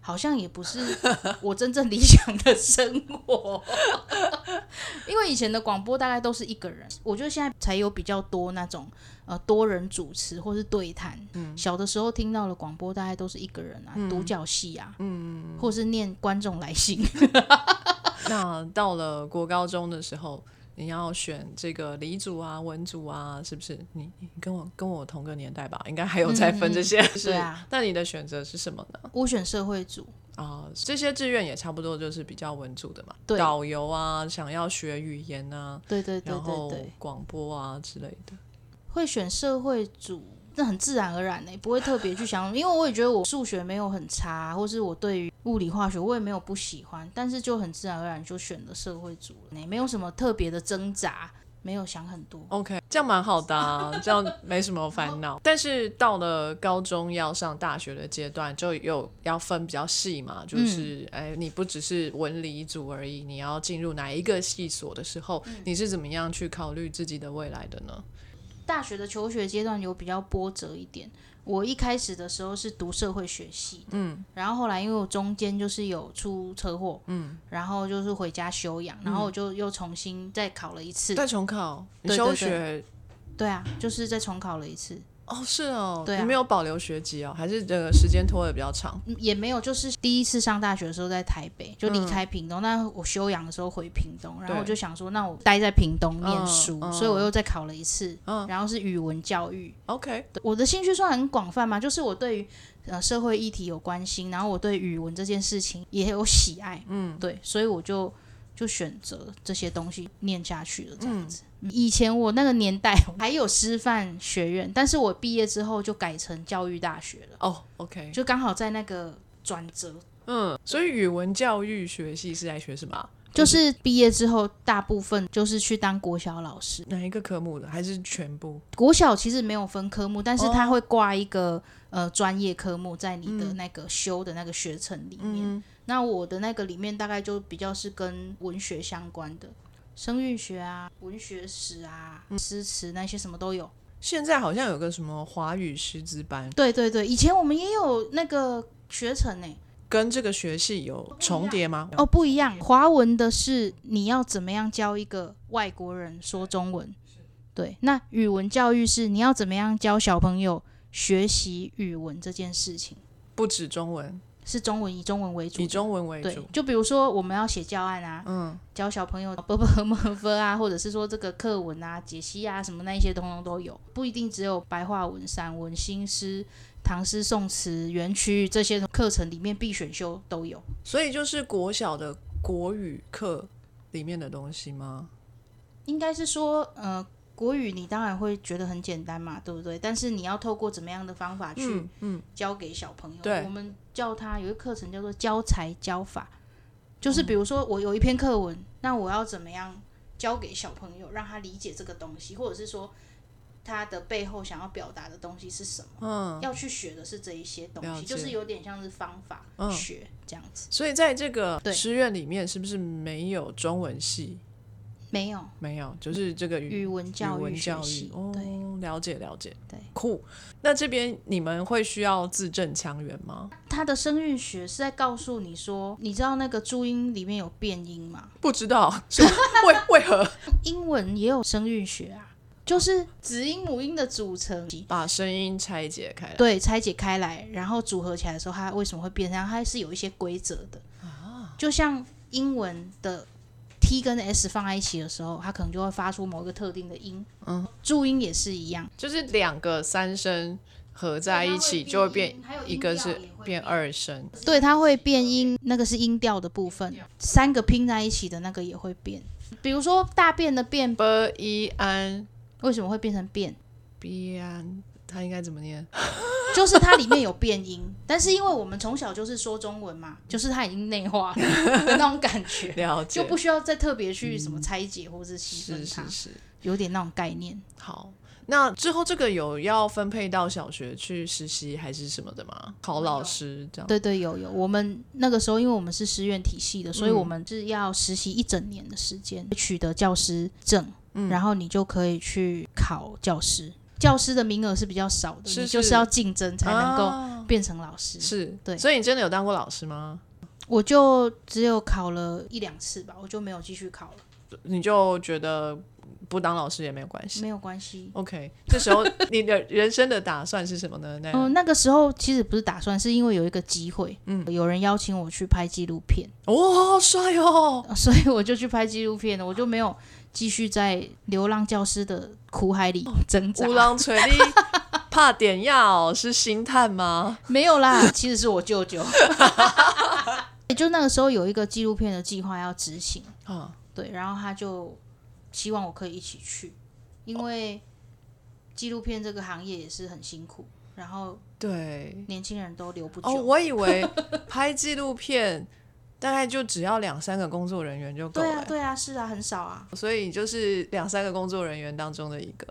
好像也不是我真正理想的生活。因为以前的广播大概都是一个人，我觉得现在才有比较多那种呃多人主持或是对谈。嗯小的时候听到的广播大概都是一个人啊，独角戏啊，嗯，或是念观众来信。那到了国高中的时候，你要选这个黎族啊、文族啊，是不是？你你跟我跟我同个年代吧，应该还有在分这些。是啊。那你的选择是什么呢？我选社会组，啊、这些志愿也差不多就是比较文组的嘛，对导游啊，想要学语言啊，对对对然后对对。广播啊之类的。会选社会组，那很自然而然的、不会特别去想，因为我也觉得我数学没有很差，或是我对于物理化学我也没有不喜欢，但是就很自然而然就选了社会组了、没有什么特别的挣扎，没有想很多。OK，这样蛮好的啊，这样没什么烦恼。但是到了高中要上大学的阶段，就有要分比较细嘛，就是哎、你不只是文理组而已，你要进入哪一个系所的时候，你是怎么样去考虑自己的未来的呢？大学的求学阶段有比较波折一点。我一开始的时候是读社会学系的，嗯，然后后来因为我中间就是有出车祸，嗯，然后就是回家休养，然后我就又重新再考了一次，再重考，你对对对休学对啊，就是再重考了一次，哦，是哦，对啊。你没有保留学籍哦，还是这个时间拖的比较长？嗯也没有，就是第一次上大学的时候在台北，就离开屏东。那、我休养的时候回屏东，然后我就想说，那我待在屏东念嗯书，嗯。所以我又再考了一次，嗯。然后是语文教育。OK，我的兴趣算很广泛嘛，就是我对于呃社会议题有关心，然后我对语文这件事情也有喜爱，嗯，对，所以我就就选择这些东西念下去了，这样子。以前我那个年代 还有师范学院，但是我毕业之后就改成教育大学了，哦，OK，就刚好在那个转折嗯，所以语文教育学系是在学什么啊？就是毕业之后，大部分就是去当国小老师。哪一个科目的？还是全部？国小其实没有分科目，但是哦它会挂一个、呃专业科目在你的嗯那个修的那个学程里面。嗯，那我的那个里面大概就比较是跟文学相关的，声韵学啊、文学史啊、嗯诗词那些什么都有。现在好像有个什么华语师资班，对对对，以前我们也有那个学程呢、跟这个学系有重叠吗？哦，不一样。华文的是你要怎么样教一个外国人说中文，对。那语文教育是你要怎么样教小朋友学习语文这件事情，不止中文，是中文以中文为主以。中文为对主，。就比如说我们要写教案啊，嗯，教小朋友啵啵么啵啊，或者是说这个课文啊、解析啊什么那一些，通通都有，不一定只有白话文、散文、新诗、唐诗宋词园区这些课程里面必选修都有。所以就是国小的国语课里面的东西吗？应该是说，呃，国语你当然会觉得很简单嘛，对不对？但是你要透过怎么样的方法去嗯嗯，教给小朋友？对我们叫他有一个课程叫做教材教法，就是比如说我有一篇课文，那我要怎么样教给小朋友，让他理解这个东西，或者是说他的背后想要表达的东西是什么？嗯，要去学的是这一些东西，解就是有点像是方法嗯学这样子。所以在这个对师院里面，是不是没有中文系？没有没有，就是这个语语文教语文育教育，哦对，了解了解，对酷。那这边你们会需要字正腔圆吗？他的声韵学是在告诉你说，你知道那个注音里面有变音吗？不知道，为为何 英文也有声韵学啊，就是子音母音的组成，把声音拆解开来？对，拆解开来，然后组合起来的时候，它为什么会变成这样？它是有一些规则的。就像英文的 T 跟 S 放在一起的时候，它可能就会发出某一个特定的音。嗯，注音也是一样，就是两个三声合在一起就会变，还有一个是变二声。对，它会变音，那个是音调的部分，三个拼在一起的那个也会变。比如说大便的便，b i an 为什么会变成便？b an，它应该怎么念？就是它里面有变音，但是因为我们从小就是说中文嘛，就是它已经内化了的那种感觉，了解，就不需要再特别去什么拆解或是细是分它，是是。有点那种概念。好，那之后这个有要分配到小学去实习还是什么的吗？考老师这样？对对，有有，我们那个时候因为我们是师院体系的，所以嗯我们是要实习一整年的时间，取得教师证，嗯然后你就可以去考教师。教师的名额是比较少的，是你就是是要竞争才能够啊变成老师。是，对所以你真的有当过老师吗？我就只有考了一两次吧，我就没有继续考了，你就觉得不当老师也没有关系没有关系。？OK，这时候 你的人生的打算是什么呢？那、嗯、那个时候其实不是打算，是因为有一个机会，嗯有人邀请我去拍纪录片，哦、好帅哦！呃所以我就去拍纪录片了，我就没有继续在流浪教师的苦海里挣扎乌。浪锤力怕点药是星探吗？没有啦，其实是我舅舅。也 就那个时候有一个纪录片的计划要执行，啊，对，然后他就希望我可以一起去，因为纪录片这个行业也是很辛苦，然后对。年轻人都留不久。哦，我以为拍纪录片大概就只要两三个工作人员就够了、对啊，对啊，是啊，很少啊。所以就是两三个工作人员当中的一个。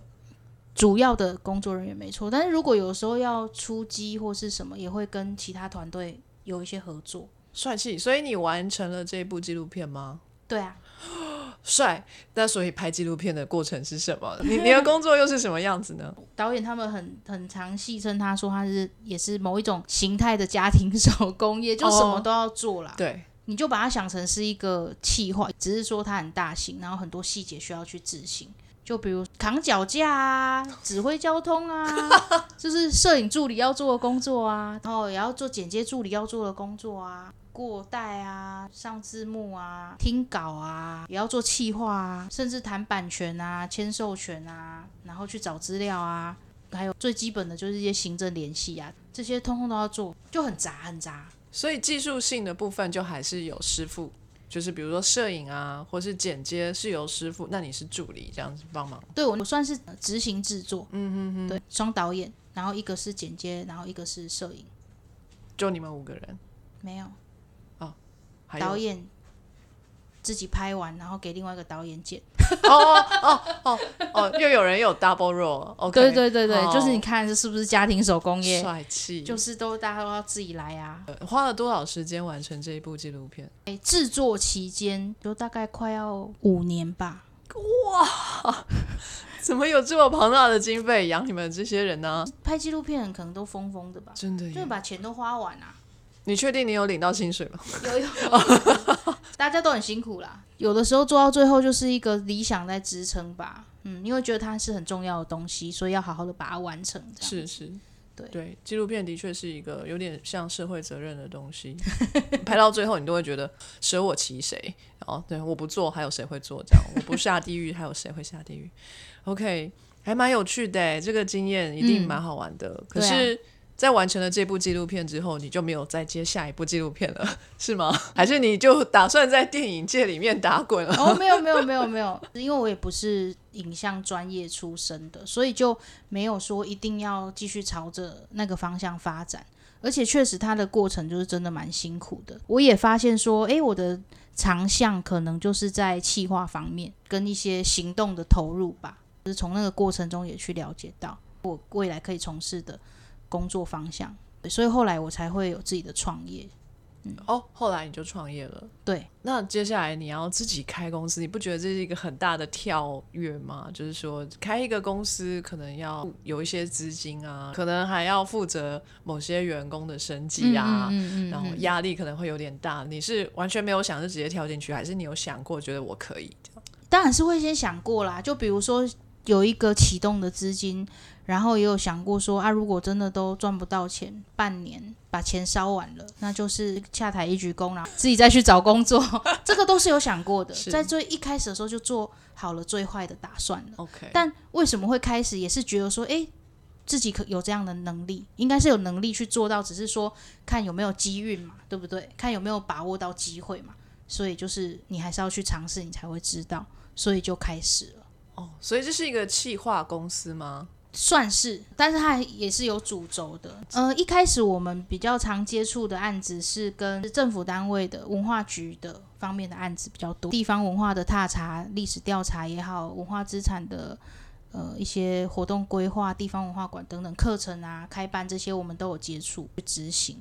主要的工作人员没错，但是如果有时候要出击或是什么，也会跟其他团队有一些合作。帅气，所以你完成了这部纪录片吗？对啊，帅，那所以拍纪录片的过程是什么？你你的工作又是什么样子呢？导演他们很很常戏称他说他是也是某一种形态的家庭手工业，就什么都要做啦。对，你就把它想成是一个企划，只是说它很大型，然后很多细节需要去执行。就比如扛脚架啊，指挥交通啊，就是摄影助理要做的工作啊，然后也要做剪接助理要做的工作啊，过带啊，上字幕啊，听稿啊，也要做企划啊，甚至谈版权啊、签授权啊，然后去找资料啊，还有最基本的就是一些行政联系啊，这些通通都要做，就很杂很杂。所以技术性的部分就还是有师傅，就是比如说摄影啊，或是剪接是由师傅，那你是助理这样子帮忙。对我算是呃执行制作，嗯嗯嗯，对，双导演，然后一个是剪接，然后一个是摄影，就你们五个人，没有。还有？导演自己拍完，然后给另外一个导演剪。哦哦哦哦哦，又有人有 double role，OK，、对对对对，好就是你看这是不是家庭手工业？帅气，就是都大家都要自己来啊。呃花了多少时间完成这一部纪录片？哎，制作期间就大概快要五年吧。哇 怎么有这么庞大的经费养你们这些人呢？拍纪录片可能都疯疯的吧，真的耶，就是把钱都花完啊。你确定你有领到薪水吗？有有，大家都很辛苦啦。有的时候做到最后就是一个理想在支撑吧，嗯，因为觉得它是很重要的东西，所以要好好的把它完成。这样是是，对对，纪录片的确是一个有点像社会责任的东西，拍到最后你都会觉得舍我其谁？哦，对，我不做，还有谁会做？这样，我不下地狱，还有谁会下地狱？OK，还蛮有趣的，这个经验一定嗯蛮好玩的。可是在完成了这部纪录片之后，你就没有再接下一部纪录片了，是吗？还是你就打算在电影界里面打滚了？哦，没有没有没有没有，因为我也不是影像专业出身的，所以就没有说一定要继续朝着那个方向发展。而且确实，它的过程就是真的蛮辛苦的。我也发现说，诶，我的长项可能就是在企划方面跟一些行动的投入吧。就是从那个过程中也去了解到我未来可以从事的。工作方向，所以后来我才会有自己的创业。嗯，哦，后来你就创业了。对，那接下来你要自己开公司，你不觉得这是一个很大的跳跃吗？就是说，开一个公司可能要有一些资金啊，可能还要负责某些员工的生计啊，然后压力可能会有点大。你是完全没有想就直接跳进去，还是你有想过，觉得我可以？当然是会先想过啦。就比如说有一个启动的资金。然后也有想过说啊，如果真的都赚不到钱，半年把钱烧完了，那就是下台一鞠躬然后，自己再去找工作，这个都是有想过的。在最一开始的时候就做好了最坏的打算了。OK，但为什么会开始也是觉得说，哎，自己可有这样的能力，应该是有能力去做到，只是说看有没有机运嘛，对不对？看有没有把握到机会嘛。所以就是你还是要去尝试，你才会知道。所以就开始了。哦，所以这是一个企划公司吗？算是，但是它也是有主轴的。呃，一开始我们比较常接触的案子是跟政府单位的文化局的方面的案子比较多，地方文化的踏查、历史调查也好，文化资产的呃一些活动规划、地方文化馆等等课程啊开办这些，我们都有接触去执行。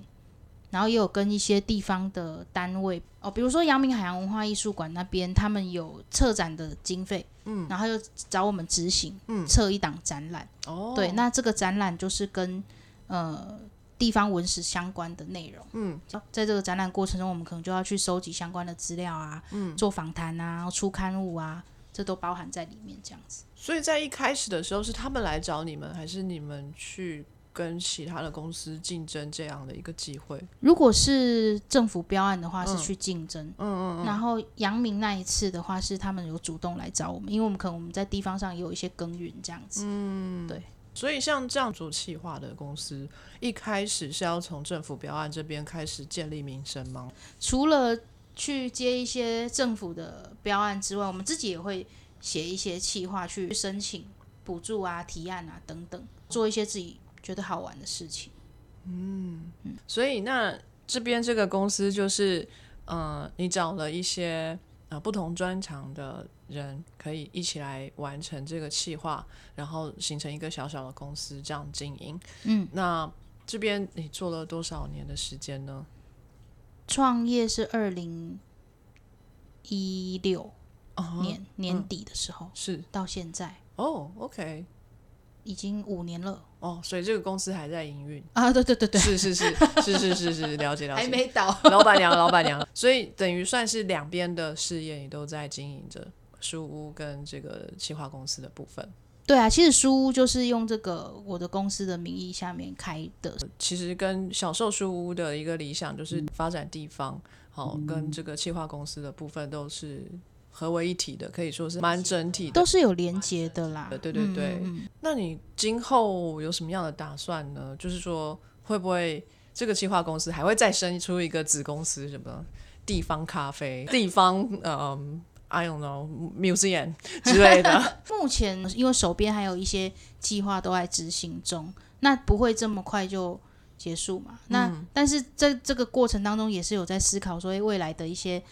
然后也有跟一些地方的单位哦，比如说阳明海洋文化艺术馆那边，他们有策展的经费，嗯，然后又找我们执行，嗯，策一档展览，哦，对，那这个展览就是跟呃地方文史相关的内容，嗯，在这个展览过程中，我们可能就要去收集相关的资料啊，嗯，做访谈啊，出刊物啊，这都包含在里面，这样子。所以在一开始的时候，是他们来找你们，还是你们去？跟其他的公司竞争这样的一个机会，如果是政府标案的话，是去竞争。嗯嗯然后杨明那一次的话，是他们有主动来找我们，因为我们可能我们在地方上也有一些耕耘这样子。嗯，对。所以像这样做企划的公司，一开始是要从政府标案这边开始建立名声吗？除了去接一些政府的标案之外，我们自己也会写一些企划去申请补助啊、提案啊等等，做一些自己。觉得好玩的事情，嗯嗯，所以那这边这个公司就是，呃，你找了一些呃不同专长的人，可以一起来完成这个企划，然后形成一个小小的公司这样经营。嗯，那这边你做了多少年的时间呢？创业是二零一六年年底的时候，是到现在哦，OK。已经五年了哦，所以这个公司还在营运啊？对对对对，是是是是是是是，了解了解，还没倒。老板娘，老板娘，所以等于算是两边的事业，你都在经营着书屋跟这个企划公司的部分。对啊，其实书屋就是用这个我的公司的名义下面开的。其实跟小售书屋的一个理想就是发展地方，好，跟这个企划公司的部分都是。合为一体的，可以说是蛮整体的，都是有连接的啦。对对对，那你今后有什么样的打算呢？就是说，会不会这个计划公司还会再生出一个子公司，什么地方咖啡、地方嗯，I don't know museum 之类的？目前因为手边还有一些计划都在执行中，那不会这么快就结束嘛？那但是在这个过程当中，也是有在思考说未来的一些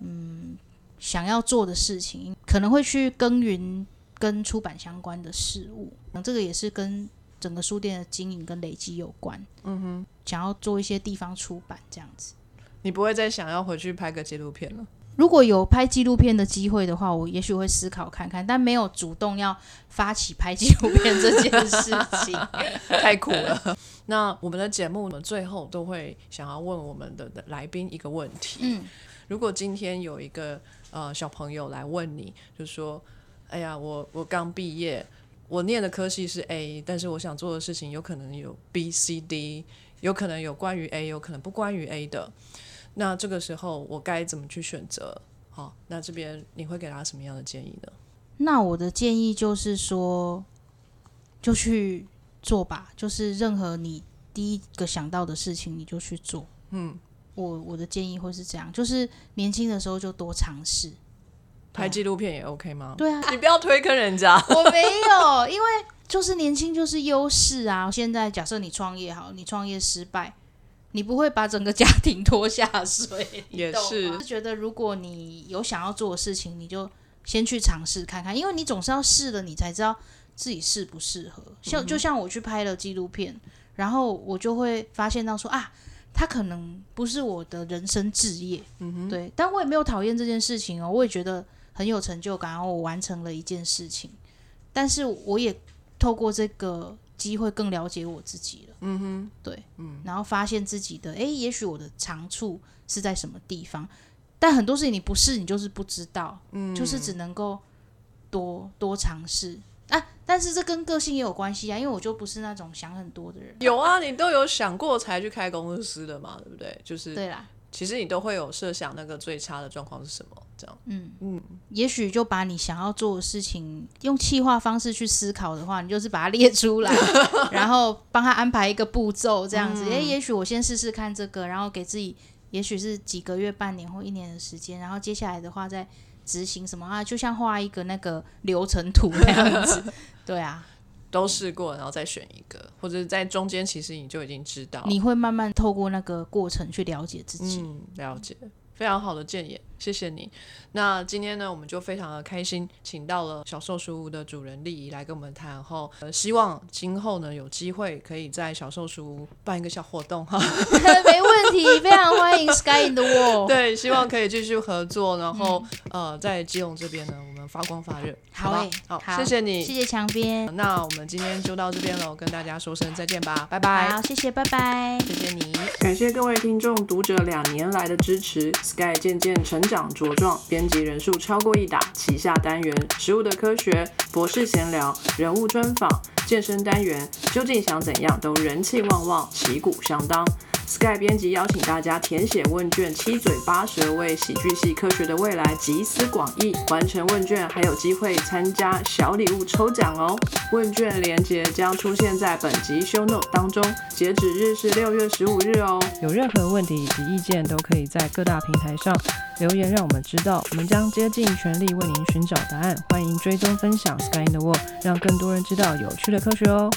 嗯。想要做的事情，可能会去耕耘跟出版相关的事物，这个也是跟整个书店的经营跟累积有关。嗯哼，想要做一些地方出版这样子。你不会再想要回去拍个纪录片了？如果有拍纪录片的机会的话，我也许会思考看看，但没有主动要发起拍纪录片这件事情，太苦了。那我们的节目我们，最后都会想要问我们的来宾一个问题：嗯，如果今天有一个呃，小朋友来问你，就说：“哎呀，我我刚毕业，我念的科系是 A，但是我想做的事情有可能有 B、C、D，有可能有关于 A，有可能不关于 A 的。那这个时候我该怎么去选择？好，那这边你会给他什么样的建议呢？那我的建议就是说，就去做吧，就是任何你第一个想到的事情你就去做。嗯，我我的建议会是这样，就是年轻的时候就多尝试。拍纪录片也 OK 吗？对啊，你不要推坑人家。我没有，因为就是年轻就是优势啊。现在假设你创业好，你创业失败，你不会把整个家庭拖下水。也是，是觉得如果你有想要做的事情，你就先去尝试看看，因为你总是要试了，你才知道自己适不适合。像就像我去拍了纪录片，然后我就会发现到说啊，他可能不是我的人生志业。嗯哼，对，但我也没有讨厌这件事情哦，我也觉得。很有成就感，然后我完成了一件事情，但是我也透过这个机会更了解我自己了。嗯哼，对，嗯，然后发现自己的，哎，也许我的长处是在什么地方，但很多事情你不是，你就是不知道，嗯，就是只能够多多尝试啊。但是这跟个性也有关系啊，因为我就不是那种想很多的人。有啊，你都有想过才去开公司的嘛，对不对？就是对啦。其实你都会有设想那个最差的状况是什么，这样。嗯嗯，也许就把你想要做的事情用气化方式去思考的话，你就是把它列出来，然后帮他安排一个步骤，这样子。哎，也许我先试试看这个，然后给自己，也许是几个月、半年或一年的时间，然后接下来的话再执行什么啊？就像画一个那个流程图那样子。对啊。都试过，然后再选一个，或者在中间，其实你就已经知道。你会慢慢透过那个过程去了解自己。嗯，了解，非常好的建议，谢谢你。那今天呢，我们就非常的开心，请到了小寿书屋的主人丽仪来跟我们谈。后，呃，希望今后呢有机会可以在小寿书屋办一个小活动哈。没问题，非常欢迎 Sky in the Wall。对，希望可以继续合作。然后，呃，在基隆这边呢。我们发光发热，好诶，好，谢谢你，谢谢墙边。那我们今天就到这边了，跟大家说声再见吧，拜拜。好，谢谢，拜拜，谢谢你，感谢各位听众读者两年来的支持。Sky 渐渐成长茁壮，编辑人数超过一打，旗下单元食物的科学、博士闲聊、人物专访、健身单元，究竟想怎样都人气旺旺，旗鼓相当。Sky 编辑邀请大家填写问卷，七嘴八舌为喜剧系科学的未来集思广益。完成问卷还有机会参加小礼物抽奖哦！问卷链接将出现在本集 Show Note 当中，截止日是六月十五日哦。有任何问题以及意见都可以在各大平台上留言，让我们知道，我们将竭尽全力为您寻找答案。欢迎追踪分享 Sky in the World，让更多人知道有趣的科学哦。